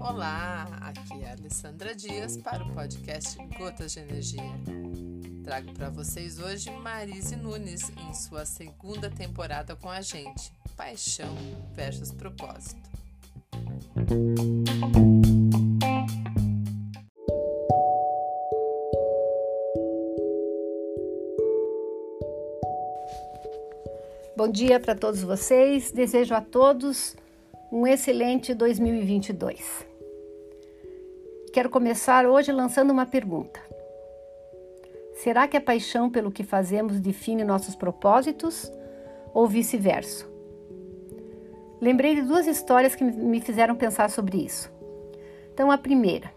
Olá, aqui é a Alessandra Dias para o podcast Gotas de Energia. Trago para vocês hoje Marise Nunes em sua segunda temporada com a gente, Paixão versus Propósito. Bom dia para todos vocês. Desejo a todos um excelente 2022. Quero começar hoje lançando uma pergunta. Será que a paixão pelo que fazemos define nossos propósitos ou vice-versa? Lembrei de duas histórias que me fizeram pensar sobre isso. Então, a primeira.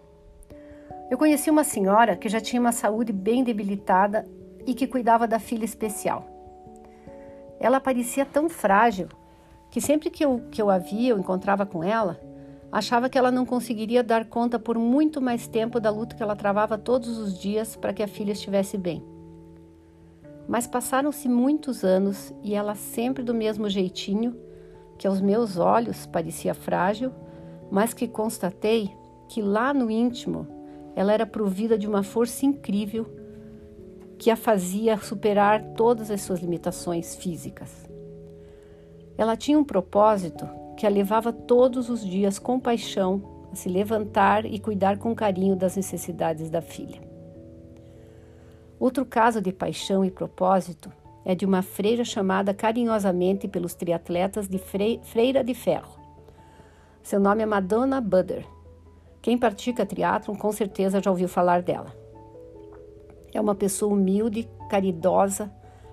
Eu conheci uma senhora que já tinha uma saúde bem debilitada e que cuidava da filha especial. Ela parecia tão frágil que sempre que eu, que eu a via, eu encontrava com ela, achava que ela não conseguiria dar conta por muito mais tempo da luta que ela travava todos os dias para que a filha estivesse bem. Mas passaram-se muitos anos e ela sempre do mesmo jeitinho, que aos meus olhos parecia frágil, mas que constatei que lá no íntimo ela era provida de uma força incrível que a fazia superar todas as suas limitações físicas. Ela tinha um propósito que a levava todos os dias com paixão a se levantar e cuidar com carinho das necessidades da filha. Outro caso de paixão e propósito é de uma freira chamada carinhosamente pelos triatletas de Freira de Ferro. Seu nome é Madonna Butter. Quem pratica triatlon com certeza já ouviu falar dela. É uma pessoa humilde, caridosa,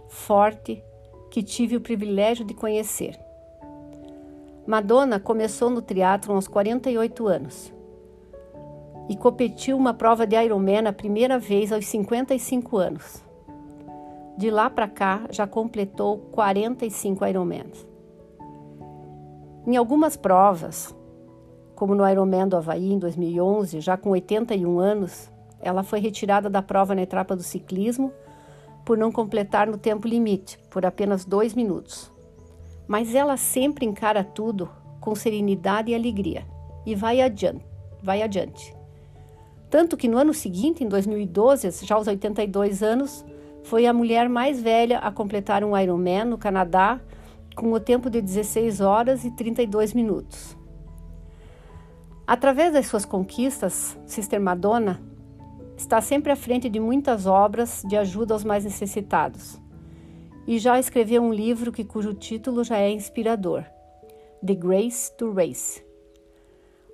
forte, que tive o privilégio de conhecer. Madonna começou no teatro aos 48 anos e competiu uma prova de Ironman a primeira vez aos 55 anos. De lá para cá, já completou 45 Ironmans. Em algumas provas, como no Ironman do Havaí em 2011, já com 81 anos, ela foi retirada da prova na etapa do ciclismo por não completar no tempo limite, por apenas dois minutos. Mas ela sempre encara tudo com serenidade e alegria e vai adiante, vai adiante. Tanto que no ano seguinte, em 2012, já aos 82 anos, foi a mulher mais velha a completar um Ironman no Canadá com o tempo de 16 horas e 32 minutos. Através das suas conquistas, Sister Madonna está sempre à frente de muitas obras de ajuda aos mais necessitados. E já escreveu um livro que cujo título já é inspirador, The Grace to Race.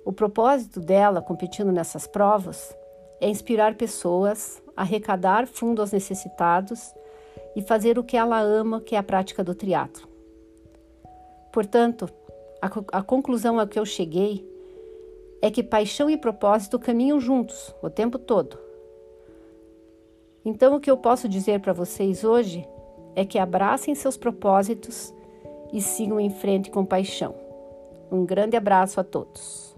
O propósito dela, competindo nessas provas, é inspirar pessoas, arrecadar fundo aos necessitados e fazer o que ela ama, que é a prática do triatlo. Portanto, a, a conclusão a que eu cheguei é que paixão e propósito caminham juntos o tempo todo. Então, o que eu posso dizer para vocês hoje é que abracem seus propósitos e sigam em frente com paixão. Um grande abraço a todos.